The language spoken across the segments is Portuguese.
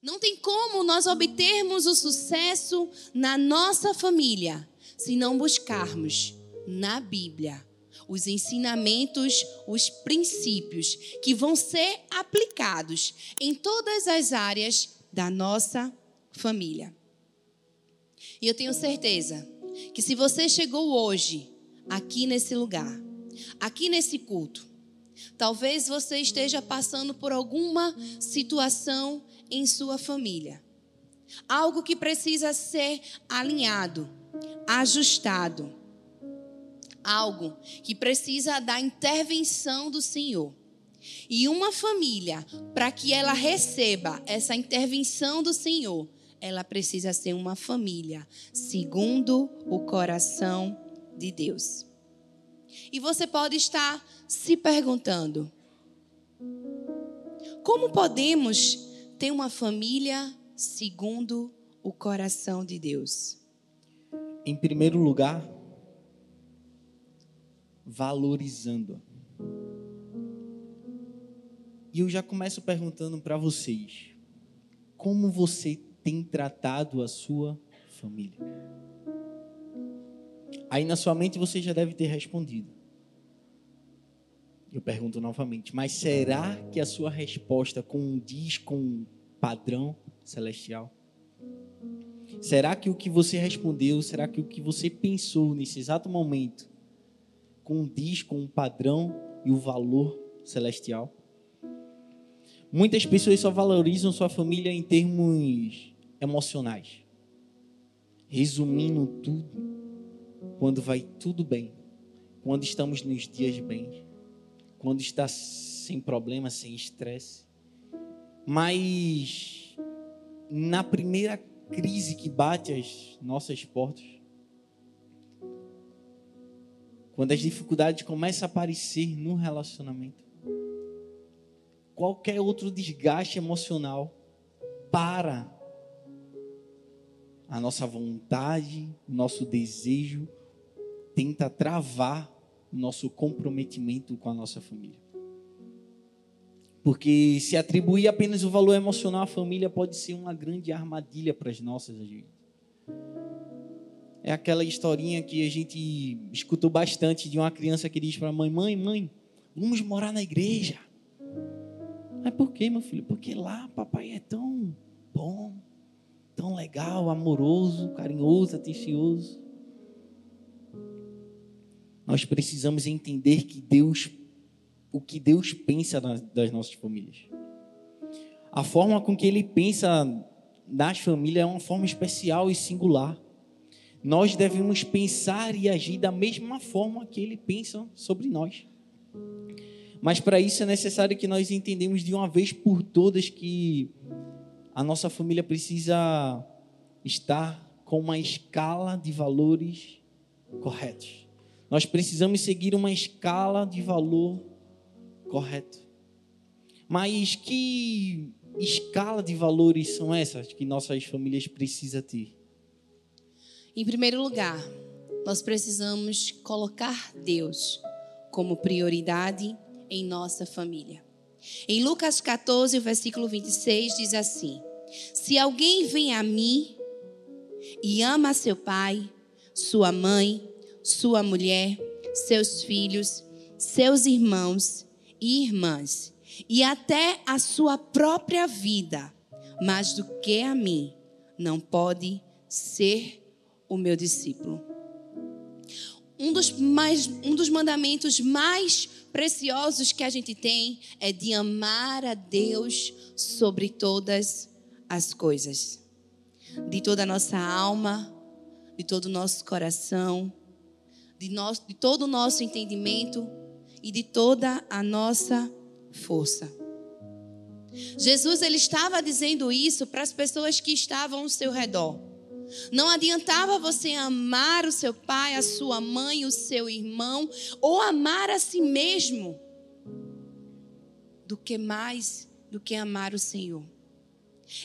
Não tem como nós obtermos o sucesso na nossa família se não buscarmos na Bíblia os ensinamentos, os princípios que vão ser aplicados em todas as áreas da nossa família. E eu tenho certeza que se você chegou hoje aqui nesse lugar, aqui nesse culto, talvez você esteja passando por alguma situação em sua família. Algo que precisa ser alinhado, ajustado. Algo que precisa da intervenção do Senhor. E uma família, para que ela receba essa intervenção do Senhor, ela precisa ser uma família segundo o coração de Deus. E você pode estar se perguntando: como podemos ter uma família segundo o coração de Deus? Em primeiro lugar, valorizando-a. E eu já começo perguntando para vocês: como você tem tratado a sua família? Aí na sua mente você já deve ter respondido. Eu pergunto novamente, mas será que a sua resposta condiz com o padrão celestial? Será que o que você respondeu, será que o que você pensou nesse exato momento condiz com o padrão e o valor celestial? Muitas pessoas só valorizam sua família em termos emocionais. Resumindo tudo, quando vai tudo bem, quando estamos nos dias bem, quando está sem problema, sem estresse. Mas na primeira crise que bate às nossas portas, quando as dificuldades começam a aparecer no relacionamento, qualquer outro desgaste emocional para a nossa vontade, nosso desejo, tenta travar nosso comprometimento com a nossa família. Porque se atribuir apenas o valor emocional à família pode ser uma grande armadilha para as nossas agentes. É aquela historinha que a gente escutou bastante de uma criança que diz para a mãe: Mãe, mãe, vamos morar na igreja. Mas por quê, meu filho? Porque lá papai é tão bom, tão legal, amoroso, carinhoso, atencioso nós precisamos entender que Deus, o que Deus pensa das nossas famílias. A forma com que Ele pensa nas famílias é uma forma especial e singular. Nós devemos pensar e agir da mesma forma que Ele pensa sobre nós. Mas para isso é necessário que nós entendamos de uma vez por todas que a nossa família precisa estar com uma escala de valores corretos. Nós precisamos seguir uma escala de valor correto. Mas que escala de valores são essas que nossas famílias precisam ter? Em primeiro lugar, nós precisamos colocar Deus como prioridade em nossa família. Em Lucas 14, versículo 26 diz assim: Se alguém vem a mim e ama seu pai, sua mãe, sua mulher, seus filhos, seus irmãos e irmãs, e até a sua própria vida, mais do que a mim, não pode ser o meu discípulo. Um dos, mais, um dos mandamentos mais preciosos que a gente tem é de amar a Deus sobre todas as coisas. De toda a nossa alma, de todo o nosso coração, de, nós, de todo o nosso entendimento e de toda a nossa força. Jesus ele estava dizendo isso para as pessoas que estavam ao seu redor. Não adiantava você amar o seu pai, a sua mãe, o seu irmão, ou amar a si mesmo, do que mais do que amar o Senhor.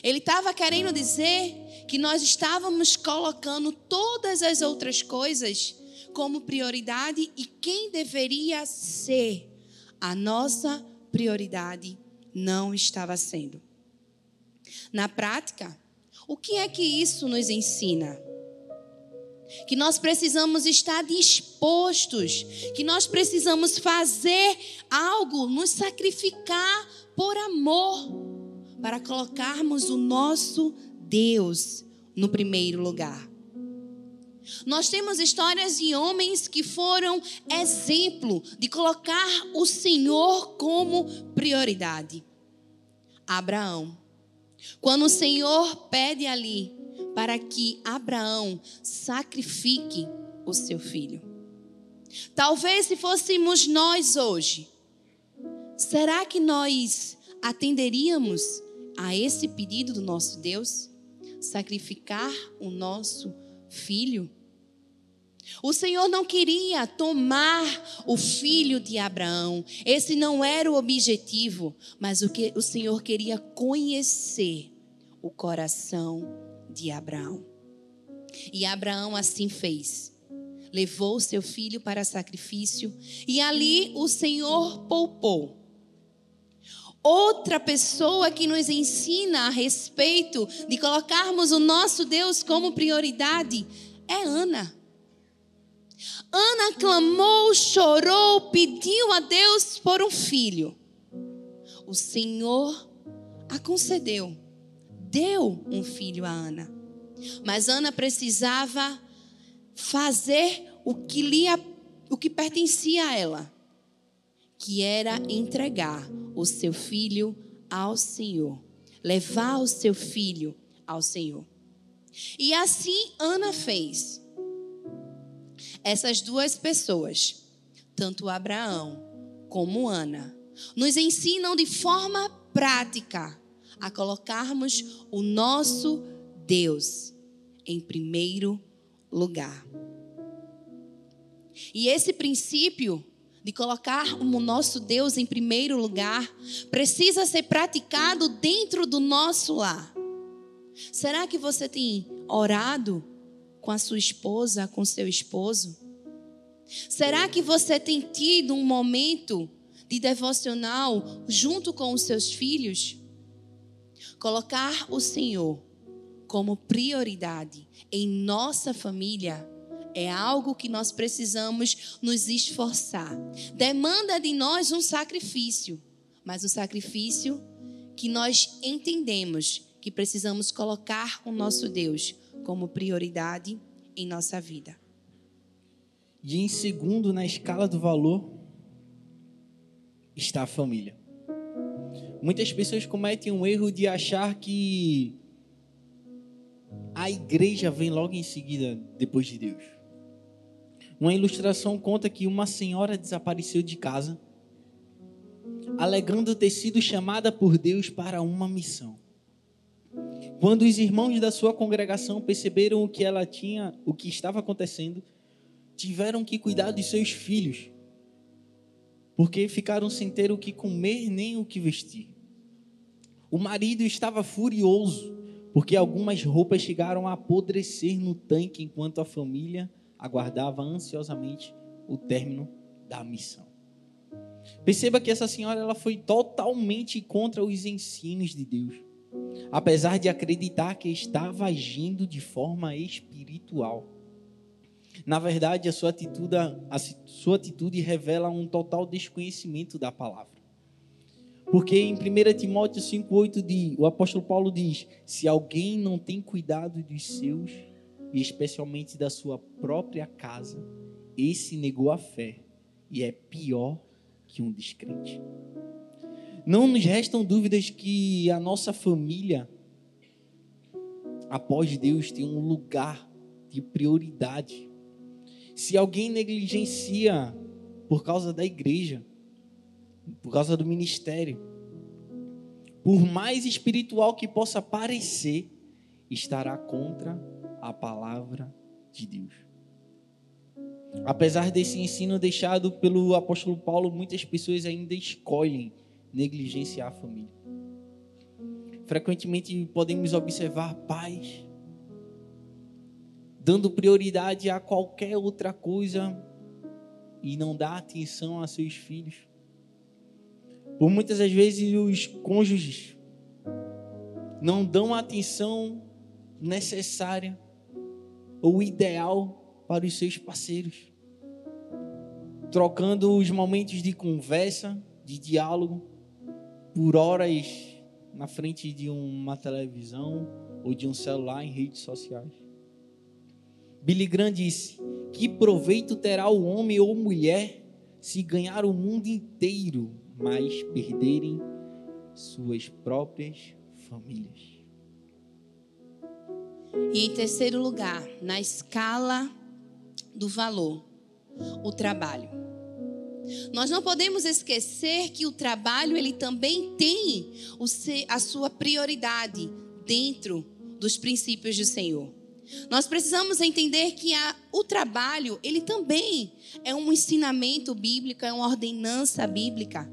Ele estava querendo dizer que nós estávamos colocando todas as outras coisas como prioridade e quem deveria ser a nossa prioridade não estava sendo. Na prática, o que é que isso nos ensina? Que nós precisamos estar dispostos, que nós precisamos fazer algo, nos sacrificar por amor, para colocarmos o nosso Deus no primeiro lugar. Nós temos histórias de homens que foram exemplo de colocar o Senhor como prioridade. Abraão. Quando o Senhor pede ali para que Abraão sacrifique o seu filho. Talvez se fôssemos nós hoje, será que nós atenderíamos a esse pedido do nosso Deus? Sacrificar o nosso filho? O Senhor não queria tomar o filho de Abraão. Esse não era o objetivo, mas o que o Senhor queria conhecer o coração de Abraão. E Abraão assim fez. Levou seu filho para sacrifício e ali o Senhor poupou. Outra pessoa que nos ensina a respeito de colocarmos o nosso Deus como prioridade é Ana. Ana clamou, chorou, pediu a Deus por um filho. O Senhor a concedeu, deu um filho a Ana. Mas Ana precisava fazer o que, lhe, o que pertencia a ela, que era entregar o seu filho ao Senhor, levar o seu filho ao Senhor. E assim Ana fez essas duas pessoas, tanto Abraão como Ana, nos ensinam de forma prática a colocarmos o nosso Deus em primeiro lugar. E esse princípio de colocar o nosso Deus em primeiro lugar precisa ser praticado dentro do nosso lar. Será que você tem orado com a sua esposa, com seu esposo? Será que você tem tido um momento de devocional junto com os seus filhos? Colocar o Senhor como prioridade em nossa família é algo que nós precisamos nos esforçar. Demanda de nós um sacrifício, mas um sacrifício que nós entendemos que precisamos colocar o nosso Deus como prioridade em nossa vida. E em segundo, na escala do valor, está a família. Muitas pessoas cometem um erro de achar que a igreja vem logo em seguida depois de Deus. Uma ilustração conta que uma senhora desapareceu de casa, alegando ter sido chamada por Deus para uma missão. Quando os irmãos da sua congregação perceberam o que ela tinha, o que estava acontecendo, tiveram que cuidar de seus filhos, porque ficaram sem ter o que comer nem o que vestir. O marido estava furioso, porque algumas roupas chegaram a apodrecer no tanque enquanto a família aguardava ansiosamente o término da missão. Perceba que essa senhora ela foi totalmente contra os ensinos de Deus apesar de acreditar que estava agindo de forma espiritual. Na verdade, a sua atitude, a sua atitude revela um total desconhecimento da palavra. Porque em 1 Timóteo 5,8 o apóstolo Paulo diz: Se alguém não tem cuidado dos seus, e especialmente da sua própria casa, esse negou a fé e é pior que um descrente. Não nos restam dúvidas que a nossa família, após Deus, tem um lugar de prioridade. Se alguém negligencia por causa da igreja, por causa do ministério, por mais espiritual que possa parecer, estará contra a palavra de Deus. Apesar desse ensino deixado pelo apóstolo Paulo, muitas pessoas ainda escolhem negligenciar a família. Frequentemente podemos observar pais dando prioridade a qualquer outra coisa e não dar atenção a seus filhos. Por muitas das vezes os cônjuges não dão a atenção necessária ou ideal para os seus parceiros, trocando os momentos de conversa, de diálogo, por horas na frente de uma televisão ou de um celular em redes sociais. Billy Graham disse: Que proveito terá o homem ou mulher se ganhar o mundo inteiro, mas perderem suas próprias famílias? E em terceiro lugar, na escala do valor, o trabalho. Nós não podemos esquecer que o trabalho ele também tem a sua prioridade dentro dos princípios do Senhor. Nós precisamos entender que a, o trabalho ele também é um ensinamento bíblico, é uma ordenança bíblica.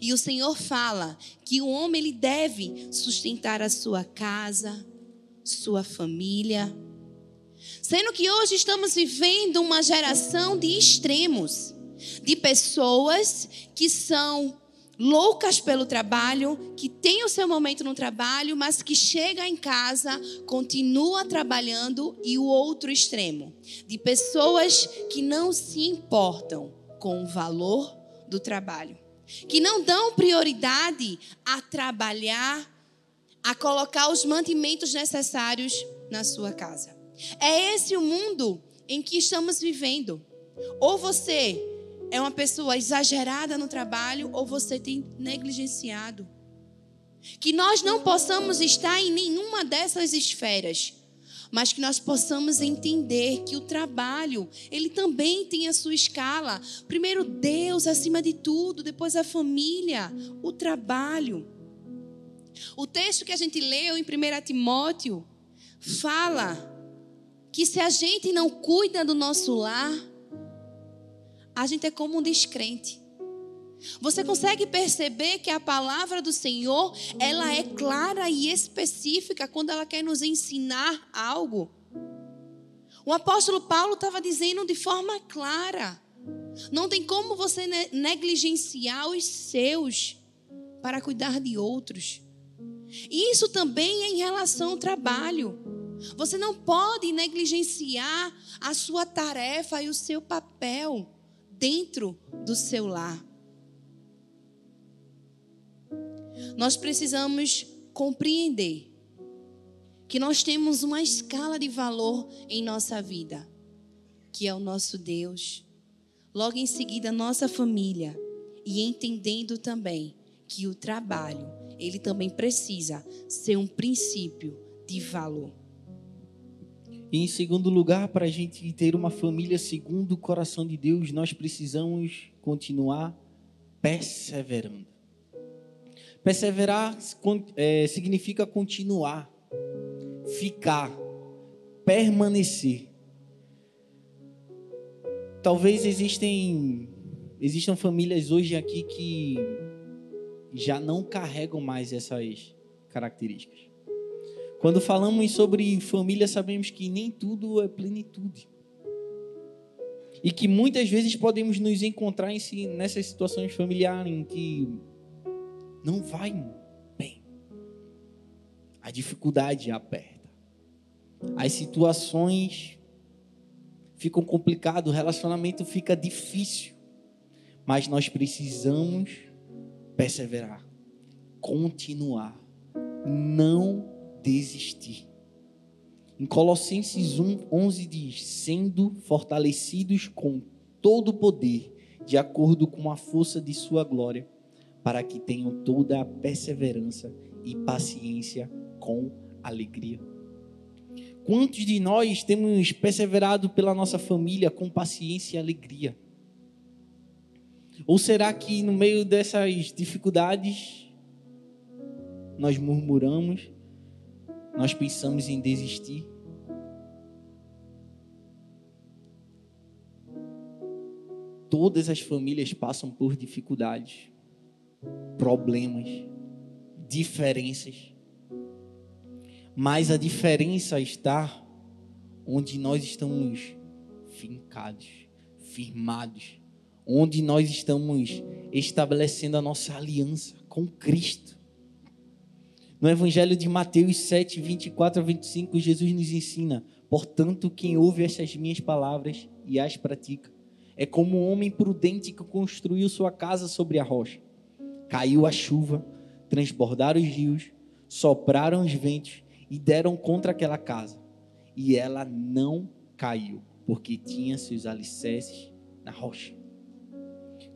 E o Senhor fala que o homem ele deve sustentar a sua casa, sua família. Sendo que hoje estamos vivendo uma geração de extremos, de pessoas que são loucas pelo trabalho, que tem o seu momento no trabalho, mas que chega em casa, continua trabalhando e o outro extremo, de pessoas que não se importam com o valor do trabalho, que não dão prioridade a trabalhar a colocar os mantimentos necessários na sua casa. É esse o mundo em que estamos vivendo. Ou você é uma pessoa exagerada no trabalho, ou você tem negligenciado. Que nós não possamos estar em nenhuma dessas esferas, mas que nós possamos entender que o trabalho, ele também tem a sua escala. Primeiro Deus acima de tudo, depois a família, o trabalho. O texto que a gente leu em 1 Timóteo fala que se a gente não cuida do nosso lar, a gente é como um descrente. Você consegue perceber que a palavra do Senhor, ela é clara e específica quando ela quer nos ensinar algo. O apóstolo Paulo estava dizendo de forma clara: não tem como você negligenciar os seus para cuidar de outros. Isso também é em relação ao trabalho. Você não pode negligenciar a sua tarefa e o seu papel dentro do seu lar. Nós precisamos compreender que nós temos uma escala de valor em nossa vida, que é o nosso Deus, logo em seguida nossa família, e entendendo também que o trabalho ele também precisa ser um princípio de valor. E em segundo lugar, para a gente ter uma família segundo o coração de Deus, nós precisamos continuar perseverando. Perseverar é, significa continuar, ficar, permanecer. Talvez existem, existam famílias hoje aqui que já não carregam mais essas características. Quando falamos sobre família, sabemos que nem tudo é plenitude. E que muitas vezes podemos nos encontrar em, nessas situações familiares em que não vai bem. A dificuldade aperta. As situações ficam complicadas, o relacionamento fica difícil. Mas nós precisamos perseverar, continuar, não desistir. Em Colossenses 1, 11 diz: sendo fortalecidos com todo o poder, de acordo com a força de Sua glória, para que tenham toda a perseverança e paciência com alegria. Quantos de nós temos perseverado pela nossa família com paciência e alegria? Ou será que no meio dessas dificuldades nós murmuramos, nós pensamos em desistir? Todas as famílias passam por dificuldades, problemas, diferenças. Mas a diferença está onde nós estamos fincados, firmados onde nós estamos estabelecendo a nossa aliança com Cristo. No Evangelho de Mateus 7, 24 a 25, Jesus nos ensina: Portanto, quem ouve estas minhas palavras e as pratica, é como um homem prudente que construiu sua casa sobre a rocha. Caiu a chuva, transbordaram os rios, sopraram os ventos e deram contra aquela casa. E ela não caiu, porque tinha seus alicerces na rocha.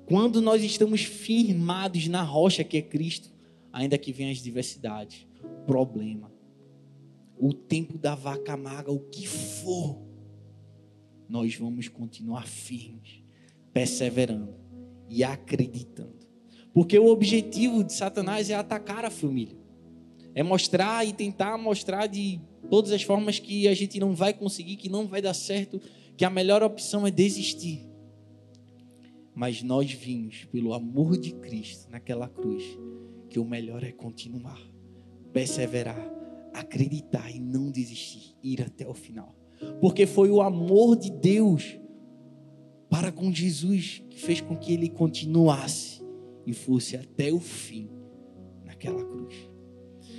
Quando nós estamos firmados na rocha que é Cristo, ainda que venham as diversidades, problema, o tempo da vaca magra, o que for, nós vamos continuar firmes, perseverando e acreditando. Porque o objetivo de Satanás é atacar a família. É mostrar e tentar mostrar de todas as formas que a gente não vai conseguir, que não vai dar certo, que a melhor opção é desistir. Mas nós vimos, pelo amor de Cristo naquela cruz, que o melhor é continuar, perseverar, acreditar e não desistir, ir até o final. Porque foi o amor de Deus para com Jesus que fez com que ele continuasse e fosse até o fim naquela cruz.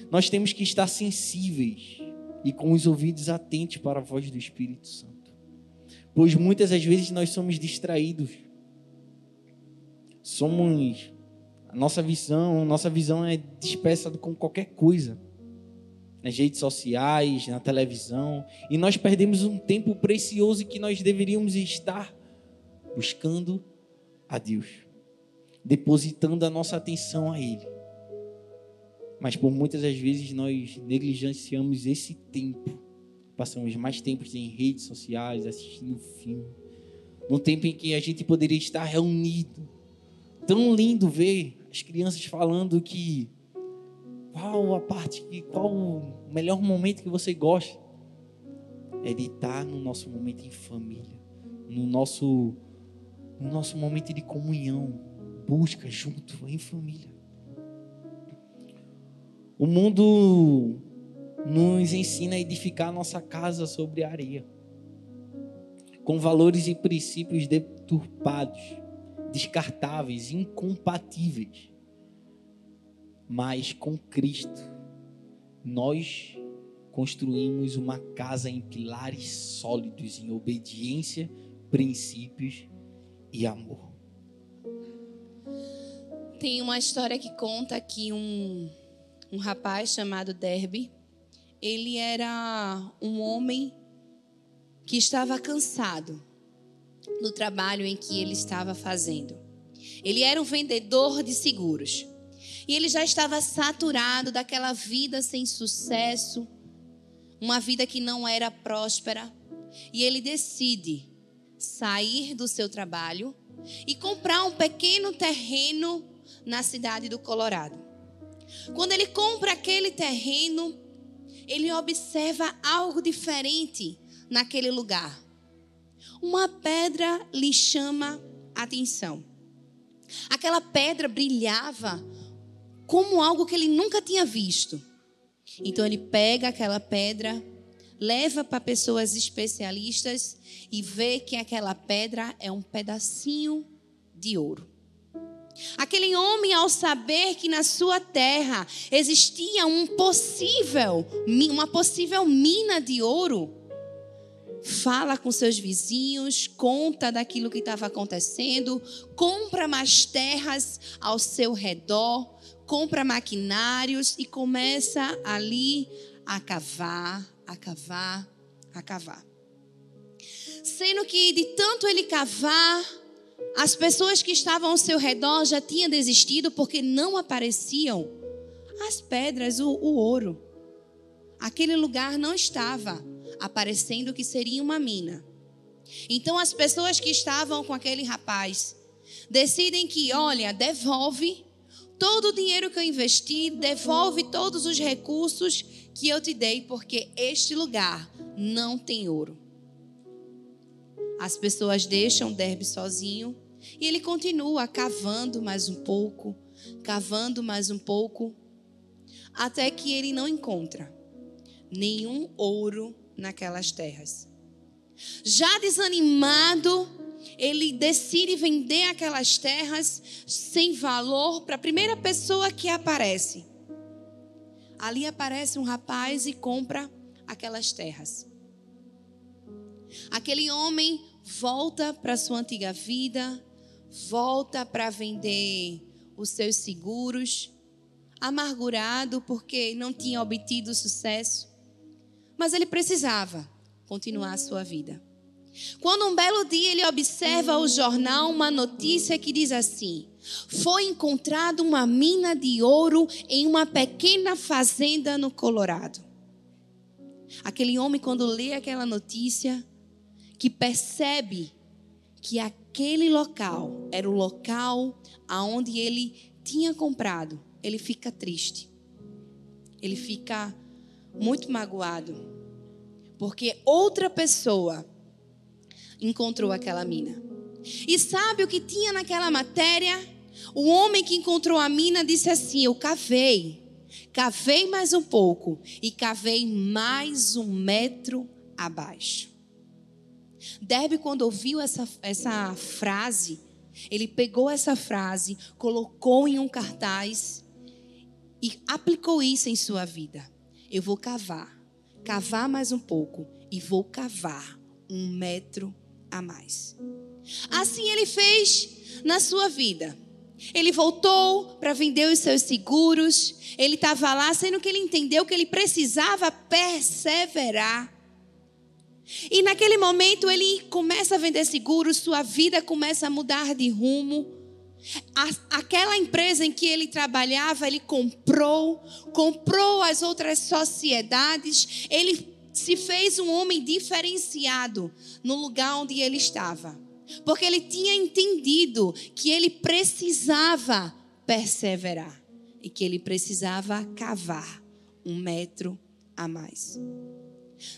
Nós temos que estar sensíveis e com os ouvidos atentos para a voz do Espírito Santo. Pois muitas das vezes nós somos distraídos. Somos a nossa visão, nossa visão é dispersa com qualquer coisa. Nas redes sociais, na televisão, e nós perdemos um tempo precioso que nós deveríamos estar buscando a Deus, depositando a nossa atenção a Ele. Mas por muitas das vezes nós negligenciamos esse tempo. Passamos mais tempo em redes sociais, assistindo filme. Num tempo em que a gente poderia estar reunido. Tão lindo ver as crianças falando que qual a parte que qual o melhor momento que você gosta é de estar no nosso momento em família, no nosso no nosso momento de comunhão, busca junto em família. O mundo nos ensina a edificar nossa casa sobre areia, com valores e princípios deturpados descartáveis, incompatíveis. Mas com Cristo, nós construímos uma casa em pilares sólidos, em obediência, princípios e amor. Tem uma história que conta que um, um rapaz chamado Derby, ele era um homem que estava cansado no trabalho em que ele estava fazendo. Ele era um vendedor de seguros. E ele já estava saturado daquela vida sem sucesso, uma vida que não era próspera. E ele decide sair do seu trabalho e comprar um pequeno terreno na cidade do Colorado. Quando ele compra aquele terreno, ele observa algo diferente naquele lugar uma pedra lhe chama a atenção. Aquela pedra brilhava como algo que ele nunca tinha visto. Então ele pega aquela pedra, leva para pessoas especialistas e vê que aquela pedra é um pedacinho de ouro. Aquele homem, ao saber que na sua terra existia um possível, uma possível mina de ouro, fala com seus vizinhos, conta daquilo que estava acontecendo, compra mais terras ao seu redor, compra maquinários e começa ali a cavar, a cavar, a cavar. Sendo que de tanto ele cavar, as pessoas que estavam ao seu redor já tinham desistido porque não apareciam as pedras, o, o ouro. Aquele lugar não estava aparecendo que seria uma mina. Então as pessoas que estavam com aquele rapaz decidem que, olha, devolve todo o dinheiro que eu investi, devolve todos os recursos que eu te dei, porque este lugar não tem ouro. As pessoas deixam Derbe sozinho e ele continua cavando mais um pouco, cavando mais um pouco, até que ele não encontra nenhum ouro naquelas terras. Já desanimado, ele decide vender aquelas terras sem valor para a primeira pessoa que aparece. ali aparece um rapaz e compra aquelas terras. Aquele homem volta para sua antiga vida, volta para vender os seus seguros, amargurado porque não tinha obtido sucesso, mas ele precisava continuar a sua vida. Quando um belo dia ele observa o jornal uma notícia que diz assim: foi encontrada uma mina de ouro em uma pequena fazenda no Colorado. Aquele homem, quando lê aquela notícia, que percebe que aquele local era o local aonde ele tinha comprado, ele fica triste. Ele fica muito magoado. Porque outra pessoa encontrou aquela mina. E sabe o que tinha naquela matéria? O homem que encontrou a mina disse assim: Eu cavei, cavei mais um pouco e cavei mais um metro abaixo. Derby, quando ouviu essa, essa frase, ele pegou essa frase, colocou em um cartaz e aplicou isso em sua vida. Eu vou cavar, cavar mais um pouco e vou cavar um metro a mais. Assim ele fez na sua vida. Ele voltou para vender os seus seguros. Ele estava lá, sendo que ele entendeu que ele precisava perseverar. E naquele momento ele começa a vender seguros, sua vida começa a mudar de rumo. Aquela empresa em que ele trabalhava, ele comprou, comprou as outras sociedades, ele se fez um homem diferenciado no lugar onde ele estava. Porque ele tinha entendido que ele precisava perseverar e que ele precisava cavar um metro a mais.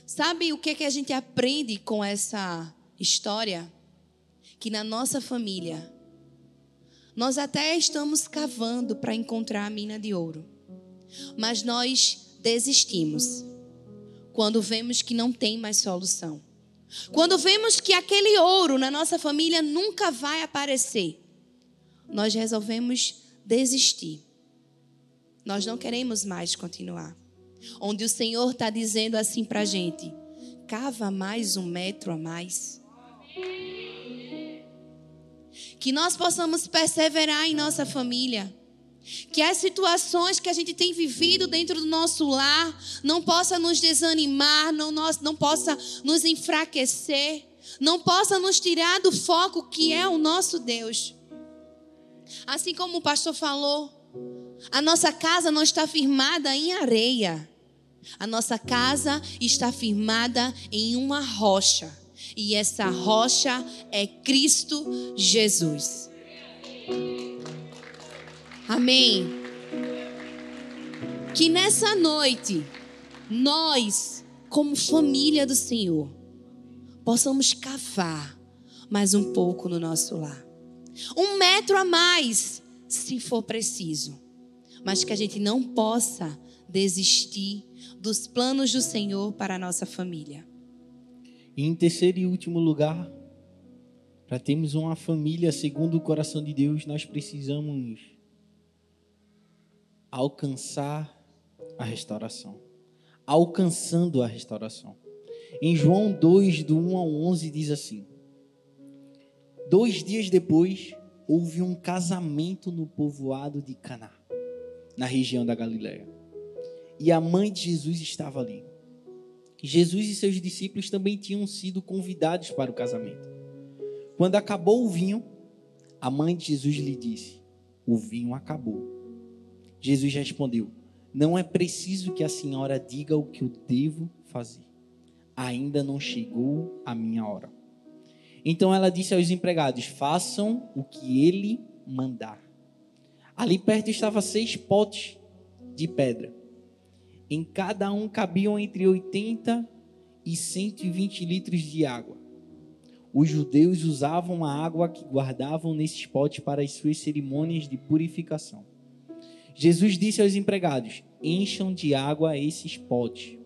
Sabe o que, é que a gente aprende com essa história? Que na nossa família, nós até estamos cavando para encontrar a mina de ouro, mas nós desistimos quando vemos que não tem mais solução. Quando vemos que aquele ouro na nossa família nunca vai aparecer, nós resolvemos desistir. Nós não queremos mais continuar. Onde o Senhor está dizendo assim para a gente: cava mais um metro a mais. Que nós possamos perseverar em nossa família. Que as situações que a gente tem vivido dentro do nosso lar não possa nos desanimar, não, nós, não possa nos enfraquecer, não possa nos tirar do foco que é o nosso Deus. Assim como o pastor falou, a nossa casa não está firmada em areia. A nossa casa está firmada em uma rocha. E essa rocha é Cristo Jesus. Amém. Que nessa noite, nós, como família do Senhor, possamos cavar mais um pouco no nosso lar. Um metro a mais, se for preciso. Mas que a gente não possa desistir dos planos do Senhor para a nossa família. E em terceiro e último lugar, para termos uma família segundo o coração de Deus, nós precisamos alcançar a restauração. Alcançando a restauração. Em João 2, do 1 ao 11, diz assim: Dois dias depois, houve um casamento no povoado de Caná, na região da Galiléia e a mãe de Jesus estava ali. Jesus e seus discípulos também tinham sido convidados para o casamento. Quando acabou o vinho, a mãe de Jesus lhe disse: O vinho acabou. Jesus respondeu: Não é preciso que a senhora diga o que eu devo fazer. Ainda não chegou a minha hora. Então ela disse aos empregados: Façam o que ele mandar. Ali perto estavam seis potes de pedra em cada um cabiam entre 80 e 120 litros de água. Os judeus usavam a água que guardavam nesses potes para as suas cerimônias de purificação. Jesus disse aos empregados: Encham de água esses potes.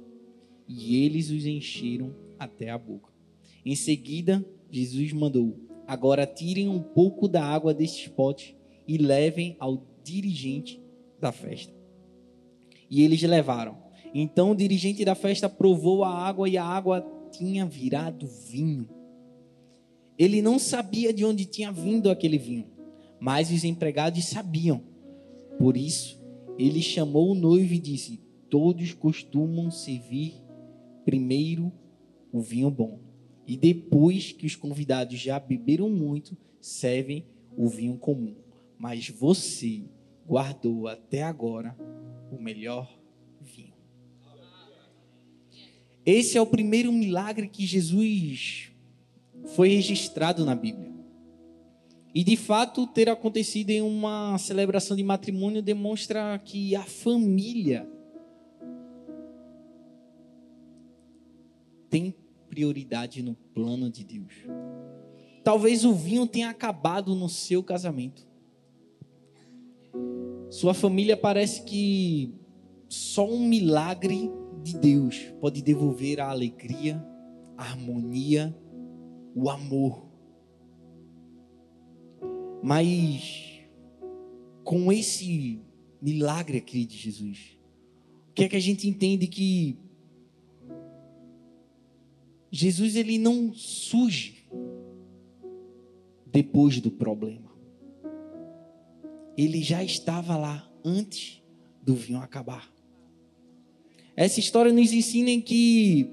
E eles os encheram até a boca. Em seguida, Jesus mandou: Agora tirem um pouco da água desses potes e levem ao dirigente da festa. E eles levaram. Então o dirigente da festa provou a água e a água tinha virado vinho. Ele não sabia de onde tinha vindo aquele vinho, mas os empregados sabiam. Por isso, ele chamou o noivo e disse: Todos costumam servir primeiro o vinho bom, e depois que os convidados já beberam muito, servem o vinho comum. Mas você guardou até agora o melhor vinho. Esse é o primeiro milagre que Jesus foi registrado na Bíblia. E de fato, ter acontecido em uma celebração de matrimônio demonstra que a família tem prioridade no plano de Deus. Talvez o vinho tenha acabado no seu casamento. Sua família parece que só um milagre de Deus pode devolver a alegria, a harmonia o amor. Mas com esse milagre aqui de Jesus, o que é que a gente entende que Jesus ele não surge depois do problema. Ele já estava lá antes do vinho acabar. Essa história nos ensina que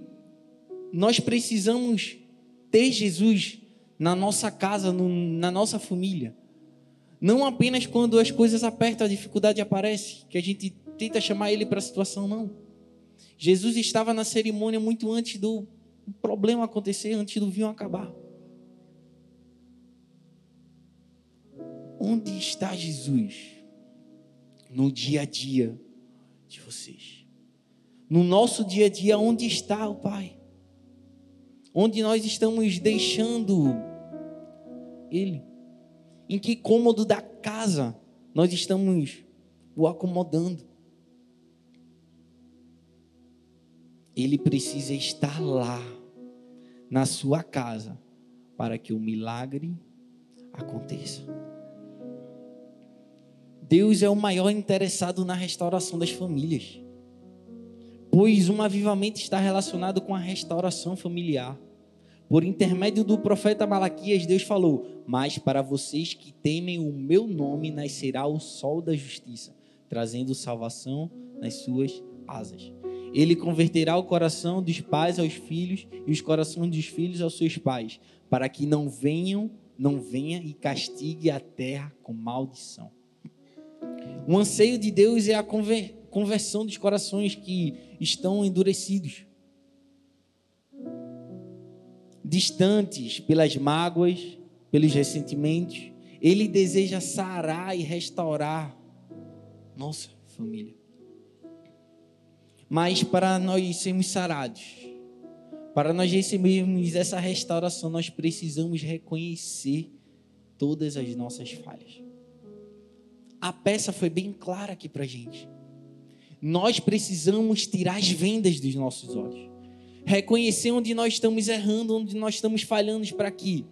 nós precisamos ter Jesus na nossa casa, no, na nossa família. Não apenas quando as coisas apertam, a dificuldade aparece, que a gente tenta chamar ele para a situação, não. Jesus estava na cerimônia muito antes do problema acontecer, antes do vinho acabar. Onde está Jesus no dia a dia de vocês? No nosso dia a dia, onde está o Pai? onde nós estamos deixando Ele. Em que cômodo da casa nós estamos o acomodando. Ele precisa estar lá, na sua casa, para que o milagre aconteça. Deus é o maior interessado na restauração das famílias, pois um avivamento está relacionado com a restauração familiar. Por intermédio do profeta Malaquias, Deus falou: Mas para vocês que temem o meu nome, nascerá o sol da justiça, trazendo salvação nas suas asas. Ele converterá o coração dos pais aos filhos e os corações dos filhos aos seus pais, para que não venham, não venha e castigue a terra com maldição. O anseio de Deus é a conversão dos corações que estão endurecidos distantes pelas mágoas, pelos ressentimentos. Ele deseja sarar e restaurar nossa família. Mas para nós sermos sarados, para nós recebermos essa restauração, nós precisamos reconhecer todas as nossas falhas. A peça foi bem clara aqui para gente. Nós precisamos tirar as vendas dos nossos olhos reconhecer onde nós estamos errando, onde nós estamos falhando para que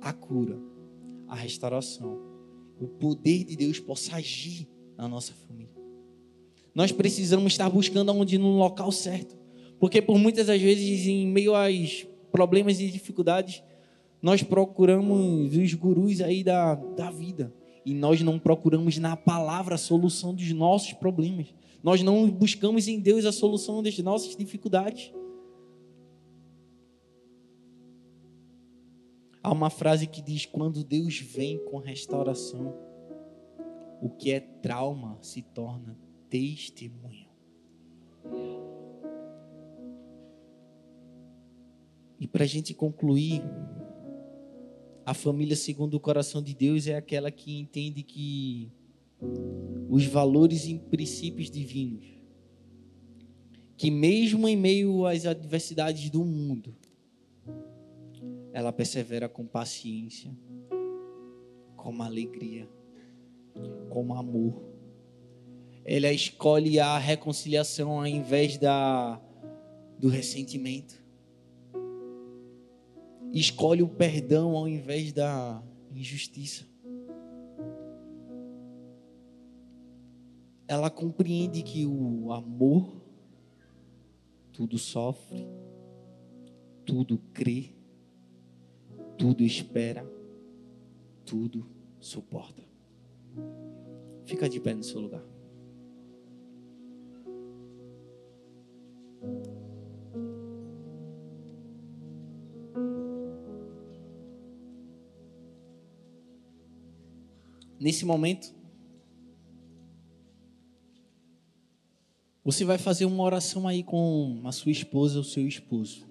a cura, a restauração, o poder de Deus possa agir na nossa família. Nós precisamos estar buscando onde no local certo, porque por muitas das vezes em meio aos problemas e dificuldades, nós procuramos os gurus aí da, da vida e nós não procuramos na palavra a solução dos nossos problemas. Nós não buscamos em Deus a solução das nossas dificuldades. Há uma frase que diz: quando Deus vem com restauração, o que é trauma se torna testemunho. E para a gente concluir, a família segundo o coração de Deus é aquela que entende que os valores e princípios divinos, que mesmo em meio às adversidades do mundo, ela persevera com paciência, com alegria, com amor. Ela escolhe a reconciliação ao invés da, do ressentimento. Escolhe o perdão ao invés da injustiça. ela compreende que o amor tudo sofre, tudo crê, tudo espera, tudo suporta. Fica de pé no seu lugar. Nesse momento, você vai fazer uma oração aí com a sua esposa ou seu esposo.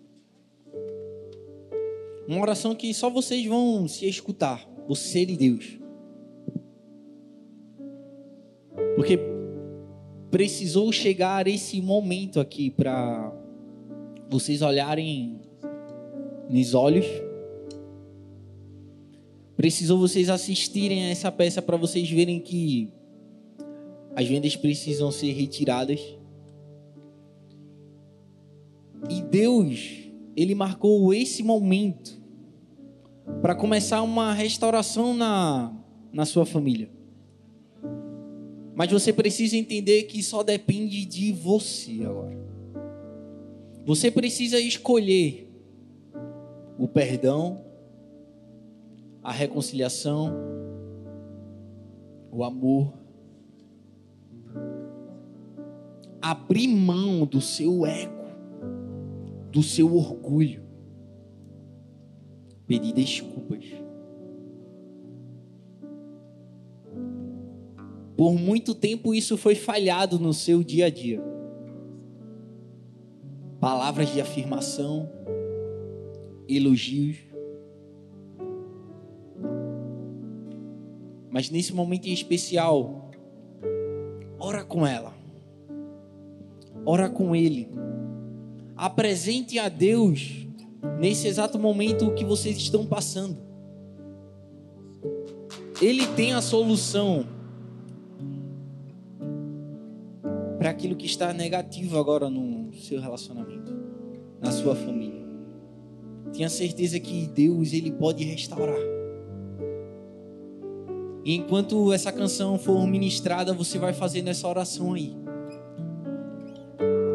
Uma oração que só vocês vão se escutar, você e Deus. Porque precisou chegar esse momento aqui para vocês olharem nos olhos. Precisou vocês assistirem a essa peça para vocês verem que as vendas precisam ser retiradas. E Deus, ele marcou esse momento para começar uma restauração na, na sua família. Mas você precisa entender que só depende de você agora. Você precisa escolher o perdão, a reconciliação, o amor. Abrir mão do seu ego, do seu orgulho. Pedir desculpas. Por muito tempo isso foi falhado no seu dia a dia. Palavras de afirmação, elogios. Mas nesse momento em especial, ora com ela. Ora com ele. Apresente a Deus nesse exato momento o que vocês estão passando. Ele tem a solução para aquilo que está negativo agora no seu relacionamento, na sua família. Tenha certeza que Deus ele pode restaurar. E enquanto essa canção for ministrada, você vai fazendo essa oração aí.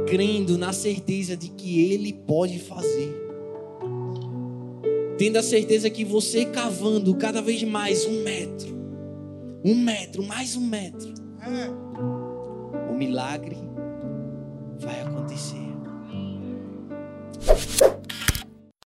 Crendo na certeza de que Ele pode fazer. Tendo a certeza que você cavando cada vez mais um metro, um metro, mais um metro. É milagre vai acontecer.